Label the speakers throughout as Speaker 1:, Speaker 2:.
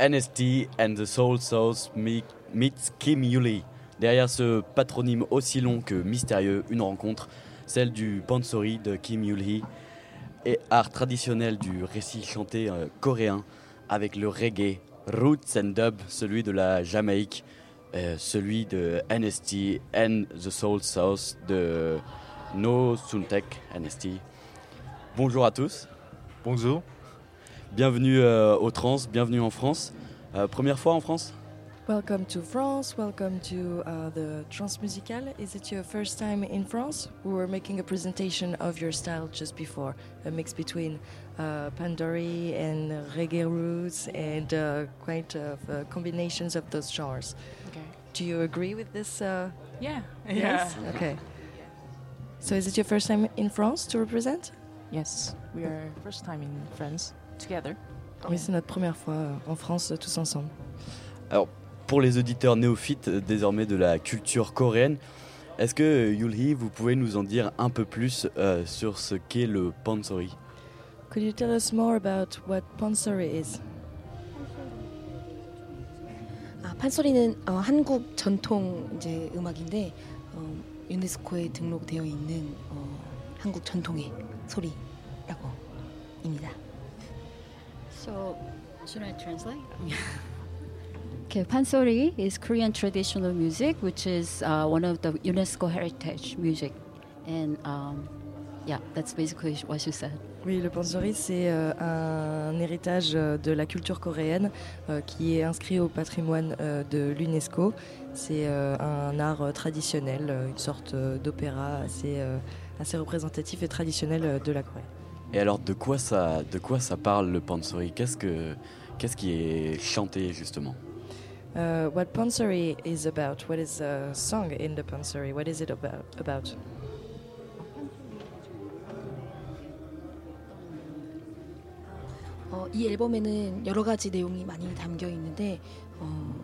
Speaker 1: NST and the Soul Sauce meets Kim Yuli. Derrière ce patronyme aussi long que mystérieux, une rencontre, celle du pansori de Kim Yuli, et art traditionnel du récit chanté euh, coréen avec le reggae, roots and dub, celui de la Jamaïque, euh, celui de NST and the Soul Sauce de No Suntek NST. Bonjour à tous.
Speaker 2: Bonjour.
Speaker 1: Bienvenue euh, au Trans, bienvenue en France. Euh, première fois en France?
Speaker 3: Welcome to France, welcome to uh, the Transmusical. Is it your first time in France? We were making a presentation of your style just before, a mix between uh, Pandori and reggae roots and uh, quite of uh, combinations of those genres.
Speaker 4: Okay.
Speaker 3: Do you agree with this? Uh,
Speaker 4: Yeah.
Speaker 3: Yes? Okay. So is it your first time in France to represent?
Speaker 4: Yes. We are first time in France together.
Speaker 3: Oui, c'est notre première fois euh, en France euh, tous ensemble.
Speaker 1: Alors, pour les auditeurs néophytes euh, désormais de la culture coréenne, est-ce que euh, Yulhee, vous pouvez nous en dire un peu plus euh, sur ce qu'est le pansori
Speaker 3: Could you tell us more about what pansori is?
Speaker 5: 아, 판소리는 어, 한국 전통 이제 음악인데 어, 유네스코에 등록되어 있는 어, 한국 전통의 소리라고입니다.
Speaker 6: So, should I translate? okay, pansori is Korean traditional music, which is uh, one of the UNESCO heritage music, and um, yeah, that's basically what you said.
Speaker 3: Oui, le pansori, c'est euh, un héritage euh, de la culture coréenne euh, qui est inscrit au patrimoine euh, de l'UNESCO. C'est euh, un art euh, traditionnel, une sorte d'opéra assez, euh, assez représentatif et traditionnel de la Corée.
Speaker 1: Et alors, de quoi ça, de quoi ça parle le pansori Qu'est-ce que, qu'est-ce qui est chanté justement
Speaker 3: Uh, what pansori is about? What is a song in the pansori? What is it about? about?
Speaker 5: 어, 이 앨범에는 여러 가지 내용이 많이 담겨 있는데 어,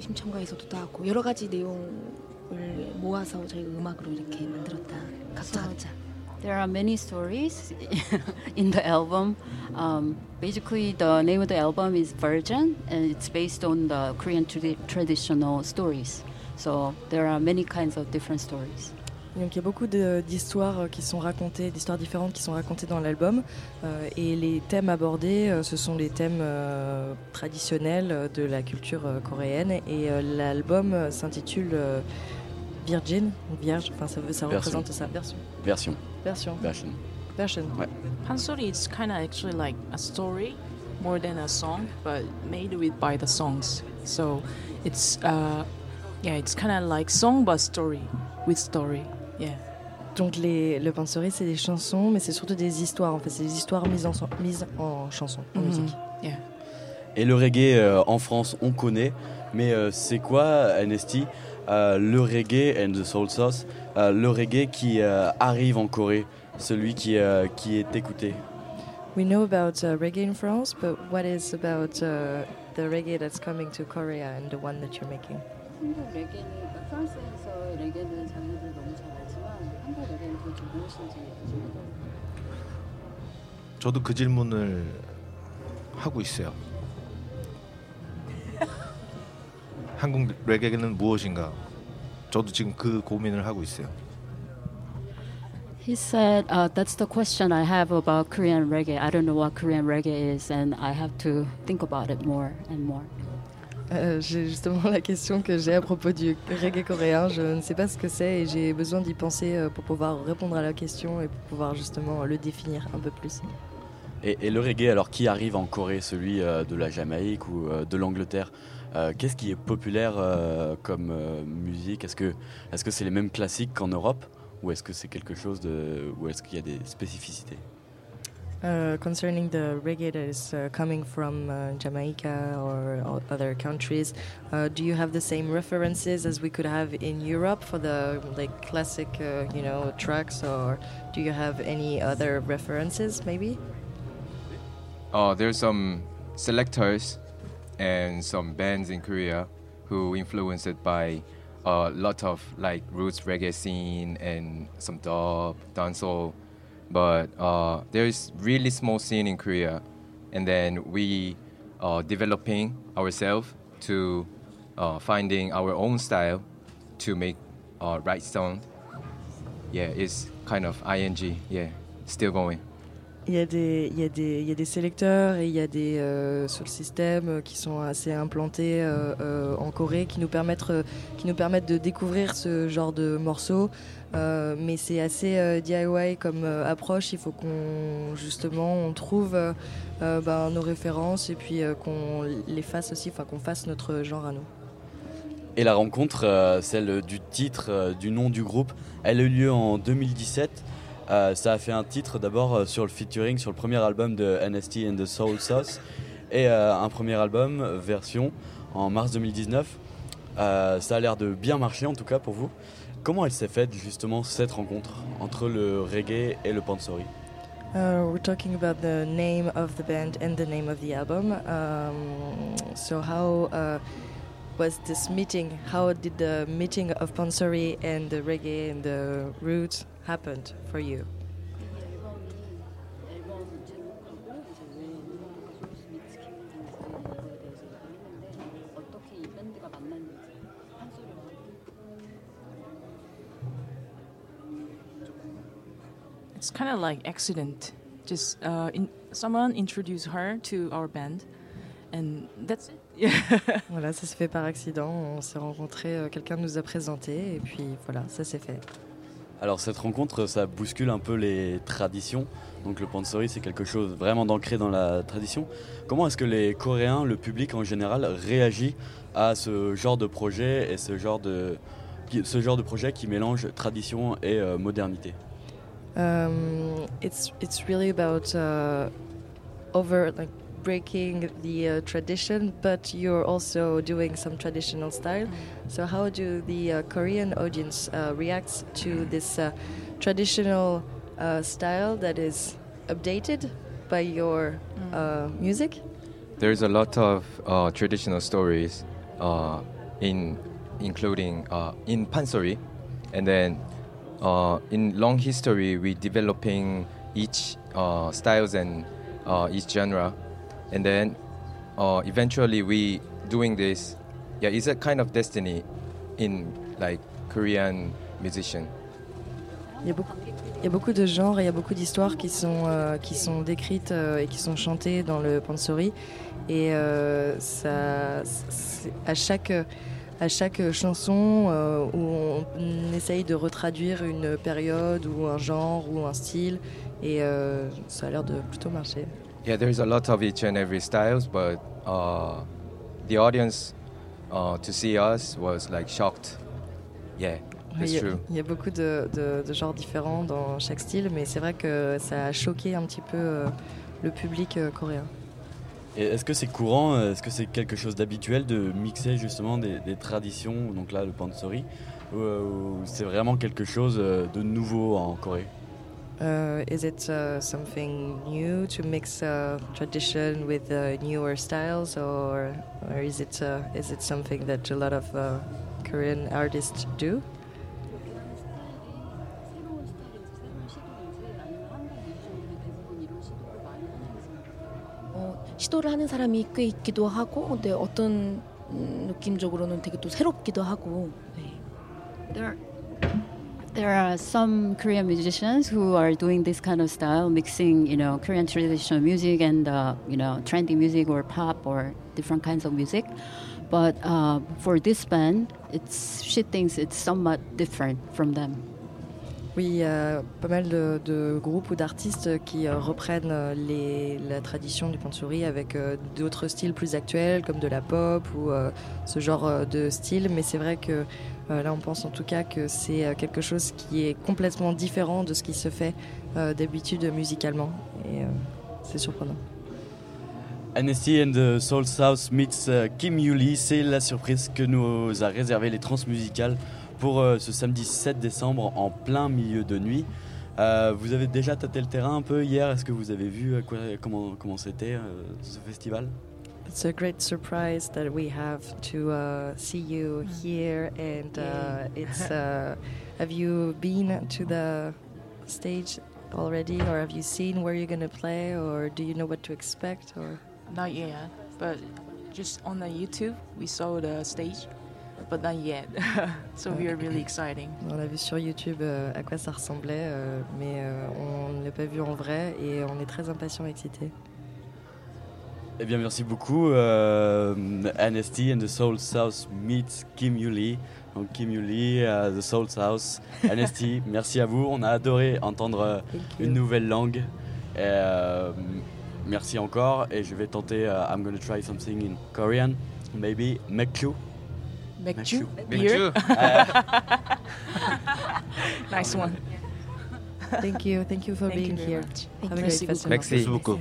Speaker 5: 심청가에서도 나왔고 여러 가지 내용을 모아서 저희 음악으로 이렇게 만들었다. 각자 각자.
Speaker 6: There are many stories in the album. Um, basically, the name of the album is Virgin, and it's based on the Korean tradi- traditional stories. So there are many kinds of different stories.
Speaker 3: Donc il y a beaucoup de- d'histoires euh, qui sont racontées, d'histoires différentes qui sont racontées dans l'album. Euh, et les thèmes abordés, euh, ce sont les thèmes euh, traditionnels euh, de la culture euh, coréenne. Et euh, l'album s'intitule euh, Virgin, vierge, enfin ça, ça
Speaker 1: Version.
Speaker 3: représente ça. Version.
Speaker 1: Version.
Speaker 3: Version.
Speaker 1: Version.
Speaker 3: Version.
Speaker 4: Pansori is kind of actually like a story more than a song, but made with by the songs. So it's uh, yeah, it's kind of like song but story with story. Yeah.
Speaker 3: Donc les, le pansori, c'est des chansons, mais c'est surtout des histoires. En fait, c'est des histoires mises en, mises en chansons, en
Speaker 4: Mhm.
Speaker 3: musique.
Speaker 4: Yeah.
Speaker 1: Et le reggae euh, en France, on connaît, mais euh, c'est quoi, NST, euh, le reggae and the soul sauce, euh, le reggae qui euh, arrive en Corée, celui qui, euh, qui est écouté
Speaker 3: We know about uh, reggae in France, but what is about uh, the reggae that's coming to Korea and the one that you're making?
Speaker 6: 한국 레게는 프랑스에서 레게는 자기들 너무 잘 알지만 한국 레게는 그렇게 무엇인지
Speaker 2: 저도 그 질문을 하고 있어요. 한국 레게는 무엇인가? 저도 지금 그 고민을 하고 있어요.
Speaker 6: He said, uh, "That's the question I have about Korean reggae. I don't know what Korean reggae is, and I have to think about it more and more."
Speaker 3: Euh, j'ai justement la question que j'ai à propos du reggae coréen. Je ne sais pas ce que c'est et j'ai besoin d'y penser euh, pour pouvoir répondre à la question et pour pouvoir justement le définir un peu plus.
Speaker 1: et, et le reggae, alors qui arrive en Corée, celui euh, de la Jamaïque ou euh, de l'Angleterre Euh, Qu'est-ce qui est populaire euh, comme euh, musique? Est-ce que est-ce que c'est les mêmes classiques qu'en Europe? Ou est-ce que c'est quelque chose de ou est-ce qu'il y a des spécificités?
Speaker 3: Uh, concerning the reggae that is uh, coming from uh, Jamaica or other countries, uh, do you have the same references as we could have in Europe for the like classic, uh, you know, tracks, or do you have any other references, maybe?
Speaker 7: Uh, there's some selectors and some bands in Korea who influenced by a lot of like roots reggae scene and some dub, dancehall. But uh, there's really small scene in Korea, and then we uh, developing ourselves to uh, finding our own style to make uh, right sound. Yeah, it's kind of ing. Yeah, still going.
Speaker 3: Il y, a des, sélecteurs et il y a des euh, sur le système euh, qui sont assez implantés euh, euh, en Corée qui nous, permettent, de découvrir ce genre de morceaux. Mais c'est assez DIY comme approche. Il faut qu'on justement on trouve ben, nos références et puis qu'on les fasse aussi, enfin qu'on fasse notre genre à nous.
Speaker 1: Et la rencontre, celle du titre, du nom du groupe, elle a eu lieu en 2017. Euh, ça a fait un titre d'abord euh, sur le featuring sur le premier album de NST and the Soul Sauce et euh, un premier album version en mars 2019. Euh, ça a l'air de bien marcher en tout cas pour vous. Comment elle s'est faite justement cette rencontre entre le reggae et le pansori?
Speaker 3: We're talking about the name of the band and the name of the album. Um, so, how uh, was this meeting? How did the meeting of Pansori and the reggae and the roots happened for you?
Speaker 4: It's kind of like accident. Just uh, in, someone introduced her to our band, and that's it.
Speaker 3: Voilà, ça se fait par accident. On s'est rencontrés, euh, quelqu'un nous a présenté et puis voilà, ça s'est fait.
Speaker 1: Alors cette rencontre, ça bouscule un peu les traditions. Donc le pansori, c'est quelque chose vraiment d'ancré dans la tradition. Comment est-ce que les Coréens, le public en général, réagit à ce genre de projet et ce genre de, ce genre de projet qui mélange tradition et euh, modernité?
Speaker 3: Um, it's it's really about uh, over like breaking the uh, tradition, but you're also doing some traditional style. So how do the uh, Korean audience uh, react to this uh, traditional uh, style that is updated by your uh, music?
Speaker 7: There's a lot of traditional stories in including in Pansori, and then in long history we developing each styles and each genre, and then uh, eventually we doing this. Yeah, it's a kind of destiny in like Korean musician.
Speaker 3: Il y a beaucoup, il y a beaucoup de genres et il y a beaucoup d'histoires qui sont, euh, qui sont décrites euh, et qui sont chantées dans le pansori. Et euh, ça, à, chaque, à chaque chanson euh, où on essaye de retraduire une période ou un genre ou un style. Et euh, ça a l'air de plutôt marcher.
Speaker 7: Yeah, there's a lot of each and every styles, but uh, the audience uh, to see us was like shocked. Yeah,
Speaker 3: Il
Speaker 7: that's
Speaker 3: y, a,
Speaker 7: true.
Speaker 3: il y a beaucoup de, de- de genres différents dans chaque style, mais c'est vrai que ça a choqué un petit peu euh, le public euh, coréen.
Speaker 1: Est-ce que c'est courant, euh, est-ce que c'est quelque chose d'habituel de mixer justement des, des traditions, donc là le pansori, ou, ou c'est vraiment quelque chose de nouveau en Corée?
Speaker 3: Uh, is it uh, something new to mix uh, tradition with uh, newer styles, or, or is it uh, is it something that a lot of uh, Korean artists do?
Speaker 5: 어, 시도를 하는 사람이 꽤 있기도 하고 근데 어떤 음, 느낌적으로는 되게 또 새롭기도 하고 네.
Speaker 6: There are, some Korean musicians who are doing this kind of style, mixing, you know, Korean traditional music and, uh, you know, trendy music or pop or different kinds of music. But uh, for this band, it's she thinks it's somewhat different from them.
Speaker 3: Oui, il y a pas mal de, de groupes ou d'artistes qui euh, reprennent euh, les, la tradition du pansori avec euh, d'autres styles plus actuels, comme de la pop ou ce genre de style. Mais c'est vrai que là, on pense en tout cas que c'est euh, quelque chose qui est complètement différent de ce qui se fait euh, d'habitude musicalement. Et euh, c'est surprenant.
Speaker 1: NST and the Soul South meets euh, Kim Yuli, c'est la surprise que nous a réservé les trans musicales pour euh, ce samedi 7 décembre en plein milieu de nuit. Euh, vous avez déjà tâté le terrain un peu hier, est-ce que vous avez vu euh, comment comment c'était euh, ce festival?
Speaker 3: It's a great surprise that we have to uh, see you here, and uh, it's. Uh, have you been to the stage already, or have you seen where you're gonna play, or do you know what to expect? Or?
Speaker 4: Not yet, but just on the YouTube we saw the stage, but not yet. so we are really exciting.
Speaker 3: On a vu sur YouTube euh, à quoi ça ressemblait, euh, mais euh, on ne l'a pas vu en vrai et on est très impatient et excités.
Speaker 1: Eh bien, merci beaucoup. Euh, NST and the Soul South meets Kim Yuli. Donc Kim Yuli, uh, The Soul South, NST, merci à vous. On a adoré entendre euh, une nouvelle langue. Euh, merci encore. Et je vais tenter uh, I'm gonna try something in Korean. Maybe Mekju.
Speaker 4: Mekju?
Speaker 1: Mekju. Uh,
Speaker 4: nice one.
Speaker 3: Thank you. Thank you for being here.
Speaker 7: Merci
Speaker 2: beaucoup.